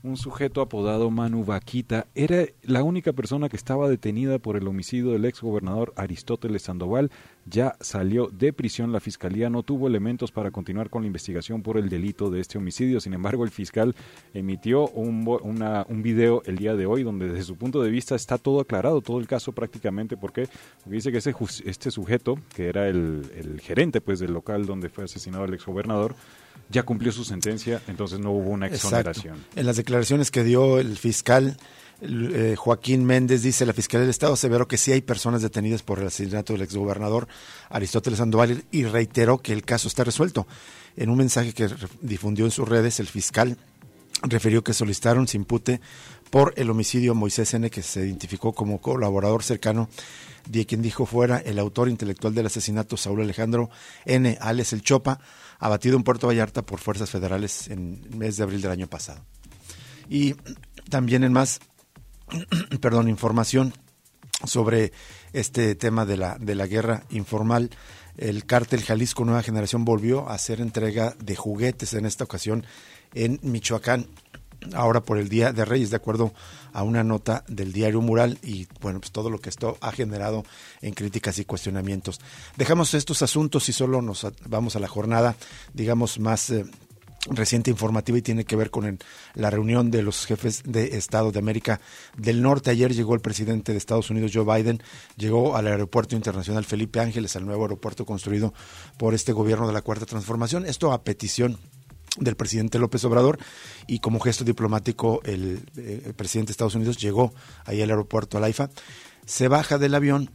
un sujeto apodado Manu Vaquita. Era la única persona que estaba detenida por el homicidio del ex gobernador Aristóteles Sandoval. Ya salió de prisión. La fiscalía no tuvo elementos para continuar con la investigación por el delito de este homicidio. Sin embargo, el fiscal emitió un, un video el día de hoy donde desde su punto de vista está todo aclarado, todo el caso prácticamente. porque Dice que ese, este sujeto, que era el, el gerente pues del local donde fue asesinado el ex gobernador, ya cumplió su sentencia, entonces no hubo una exoneración. En las declaraciones que dio el fiscal eh, Joaquín Méndez dice, la Fiscalía del Estado aseveró que sí hay personas detenidas por el asesinato del exgobernador Aristóteles Sandoval y reiteró que el caso está resuelto. En un mensaje que difundió en sus redes, el fiscal refirió que solicitaron se impute por el homicidio a Moisés N., que se identificó como colaborador cercano de quien dijo fuera el autor intelectual del asesinato Saúl Alejandro N., Alex El Chopa, abatido en Puerto Vallarta por fuerzas federales en el mes de abril del año pasado. Y también en más, perdón, información sobre este tema de la, de la guerra informal. el cártel Jalisco Nueva Generación volvió a hacer entrega de juguetes en esta ocasión en Michoacán ahora por el Día de Reyes, de acuerdo a una nota del diario Mural y bueno, pues todo lo que esto ha generado en críticas y cuestionamientos. Dejamos estos asuntos y solo nos vamos a la jornada, digamos, más eh, reciente informativa y tiene que ver con la reunión de los jefes de Estado de América del Norte. Ayer llegó el presidente de Estados Unidos, Joe Biden, llegó al aeropuerto internacional Felipe Ángeles, al nuevo aeropuerto construido por este gobierno de la Cuarta Transformación. Esto a petición del presidente López Obrador y como gesto diplomático el, eh, presidente de Estados Unidos llegó ahí al aeropuerto Alaifa, se baja del avión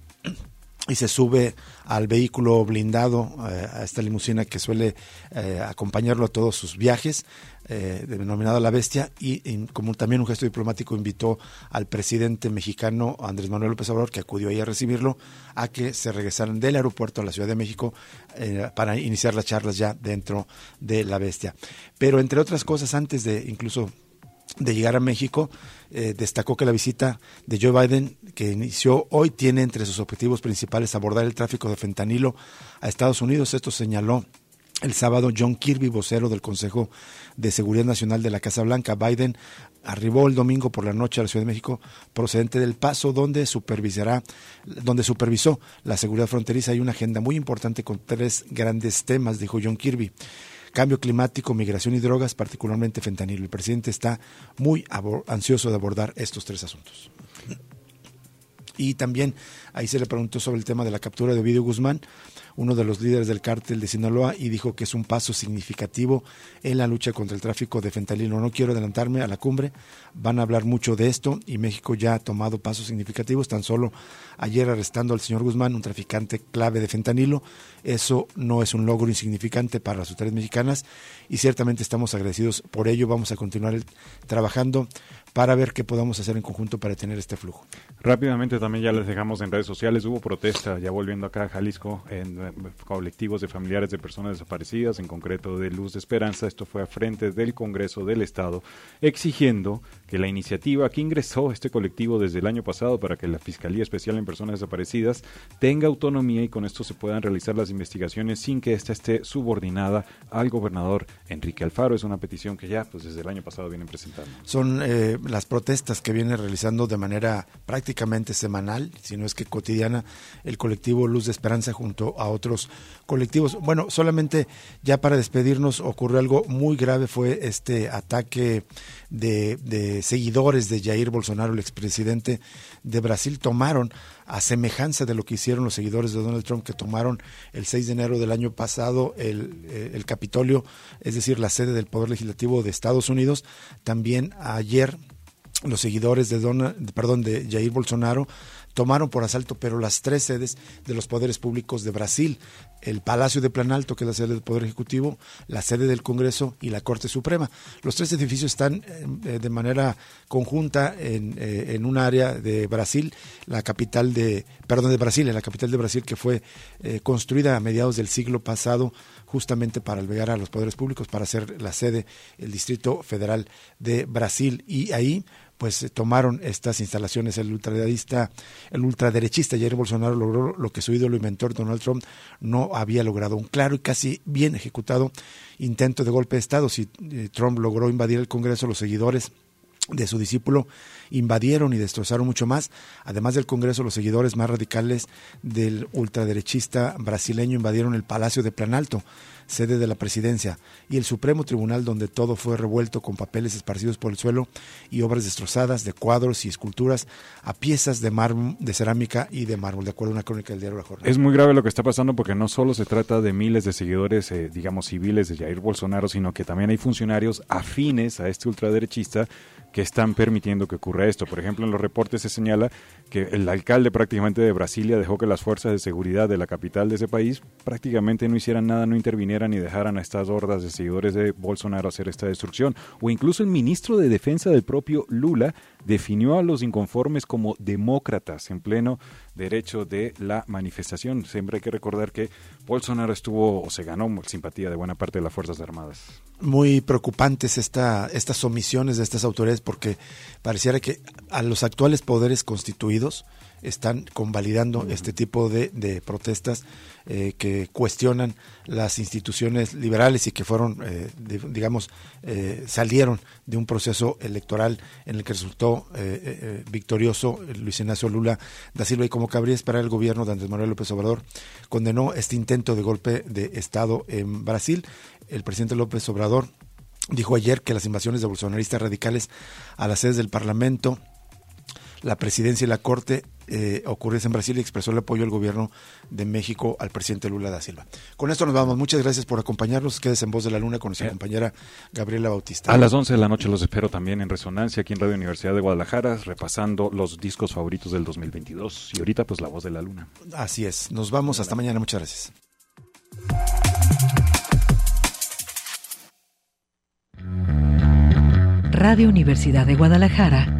y se sube al vehículo blindado, eh, a esta limusina que suele eh, acompañarlo a todos sus viajes, eh, denominada La Bestia, y, como también un gesto diplomático invitó al presidente mexicano Andrés Manuel López Obrador, que acudió ahí a recibirlo, a que se regresaran del aeropuerto a la Ciudad de México para iniciar las charlas ya dentro de La Bestia. Pero entre otras cosas, antes de incluso de llegar a México, destacó que la visita de Joe Biden, que inició hoy, tiene entre sus objetivos principales abordar el tráfico de fentanilo a Estados Unidos. Esto señaló el sábado, John Kirby, vocero del Consejo de Seguridad Nacional de la Casa Blanca, Biden, arribó el domingo por la noche a la Ciudad de México procedente del Paso, donde supervisará, donde supervisó la seguridad fronteriza. Hay una agenda muy importante con tres grandes temas, dijo John Kirby. Cambio climático, migración y drogas, particularmente fentanilo. El presidente está muy ansioso de abordar estos tres asuntos. Y también ahí se le preguntó sobre el tema de la captura de Ovidio Guzmán uno de los líderes del cártel de Sinaloa, y dijo que es un paso significativo en la lucha contra el tráfico de fentanilo. No quiero adelantarme a la cumbre, van a hablar mucho de esto y México ya ha tomado pasos significativos, tan solo ayer arrestando al señor Guzmán, un traficante clave de fentanilo. Eso no es un logro insignificante para las autoridades mexicanas y ciertamente estamos agradecidos por ello. Vamos a continuar trabajando para ver qué podamos hacer en conjunto para tener este flujo. Rápidamente también ya les dejamos en redes sociales, hubo protesta, ya volviendo acá a Jalisco, en, eh, colectivos de familiares de personas desaparecidas, en concreto de Luz de Esperanza, esto fue a frente del Congreso del Estado, exigiendo que la iniciativa que ingresó este colectivo desde el año pasado para que la Fiscalía Especial en Personas Desaparecidas tenga autonomía y con esto se puedan realizar las investigaciones sin que ésta esté subordinada al gobernador Enrique Alfaro. Es una petición que ya pues desde el año pasado vienen presentando. Son eh, las protestas que viene realizando de manera prácticamente semanal, si no es que cotidiana, el colectivo Luz de Esperanza junto a otros colectivos. Bueno, solamente ya para despedirnos ocurrió algo muy grave, fue este ataque de, seguidores de Jair Bolsonaro, el expresidente de Brasil, tomaron a semejanza de lo que hicieron los seguidores de Donald Trump, que tomaron el 6 de enero del año pasado el, eh, el Capitolio, es decir, la sede del Poder Legislativo de Estados Unidos. También ayer los seguidores de Donald, perdón, de Jair Bolsonaro tomaron por asalto, pero las tres sedes de los poderes públicos de Brasil, el Palacio de Planalto, que es la sede del Poder Ejecutivo, la sede del Congreso y la Corte Suprema. Los tres edificios están eh, de manera conjunta en, eh, en, un área de Brasil, la capital de, perdón, de Brasil, en la capital de Brasil que fue eh, construida a mediados del siglo pasado justamente para albergar a los poderes públicos, para ser la sede, el Distrito Federal de Brasil. Y ahí pues eh, tomaron estas instalaciones. El ultraderechista, el ultraderechista Jair Bolsonaro logró lo que su ídolo y mentor Donald Trump no había logrado, un claro y casi bien ejecutado intento de golpe de Estado. Si eh, Trump logró invadir el Congreso, los seguidores de su discípulo invadieron y destrozaron mucho más. Además del Congreso, los seguidores más radicales del ultraderechista brasileño invadieron el Palacio de Planalto sede de la presidencia, y el Supremo Tribunal donde todo fue revuelto con papeles esparcidos por el suelo y obras destrozadas de cuadros y esculturas a piezas de mármol, de cerámica y de mármol, de acuerdo a una crónica del diario La Jornada. Es muy grave lo que está pasando porque no solo se trata de miles de seguidores, eh, digamos, civiles de Jair Bolsonaro, sino que también hay funcionarios afines a este ultraderechista que están permitiendo que ocurra esto. Por ejemplo, en los reportes se señala que el alcalde prácticamente de Brasilia dejó que las fuerzas de seguridad de la capital de ese país prácticamente no hicieran nada, no intervinieran y dejaran a estas hordas de seguidores de Bolsonaro hacer esta destrucción. O incluso el ministro de Defensa del propio Lula definió a los inconformes como demócratas en pleno derecho de la manifestación. Siempre hay que recordar que Bolsonaro estuvo o se ganó simpatía de buena parte de las Fuerzas Armadas. Muy preocupantes esta, estas omisiones de estas autoridades porque pareciera que a los actuales poderes constituidos están convalidando este tipo de, de protestas eh, que cuestionan las instituciones liberales y que fueron, eh, digamos, eh, salieron de un proceso electoral en el que resultó victorioso Luis Ignacio Lula da Silva y como cabría esperar el gobierno de Andrés Manuel López Obrador condenó este intento de golpe de Estado en Brasil. El presidente López Obrador dijo ayer que las invasiones de bolsonaristas radicales a las sedes del Parlamento la presidencia y la Corte eh, en Brasil y expresó el apoyo al gobierno de México al presidente Lula da Silva. Con esto nos vamos. Muchas gracias por acompañarnos. Quédese en Voz de la Luna con nuestra eh. compañera Gabriela Bautista. A las 11 de la noche los espero también en Resonancia aquí en Radio Universidad de Guadalajara, repasando los discos favoritos del 2022. Y ahorita pues la Voz de la Luna. Así es. Nos vamos. Hasta mañana. Muchas gracias. Radio Universidad de Guadalajara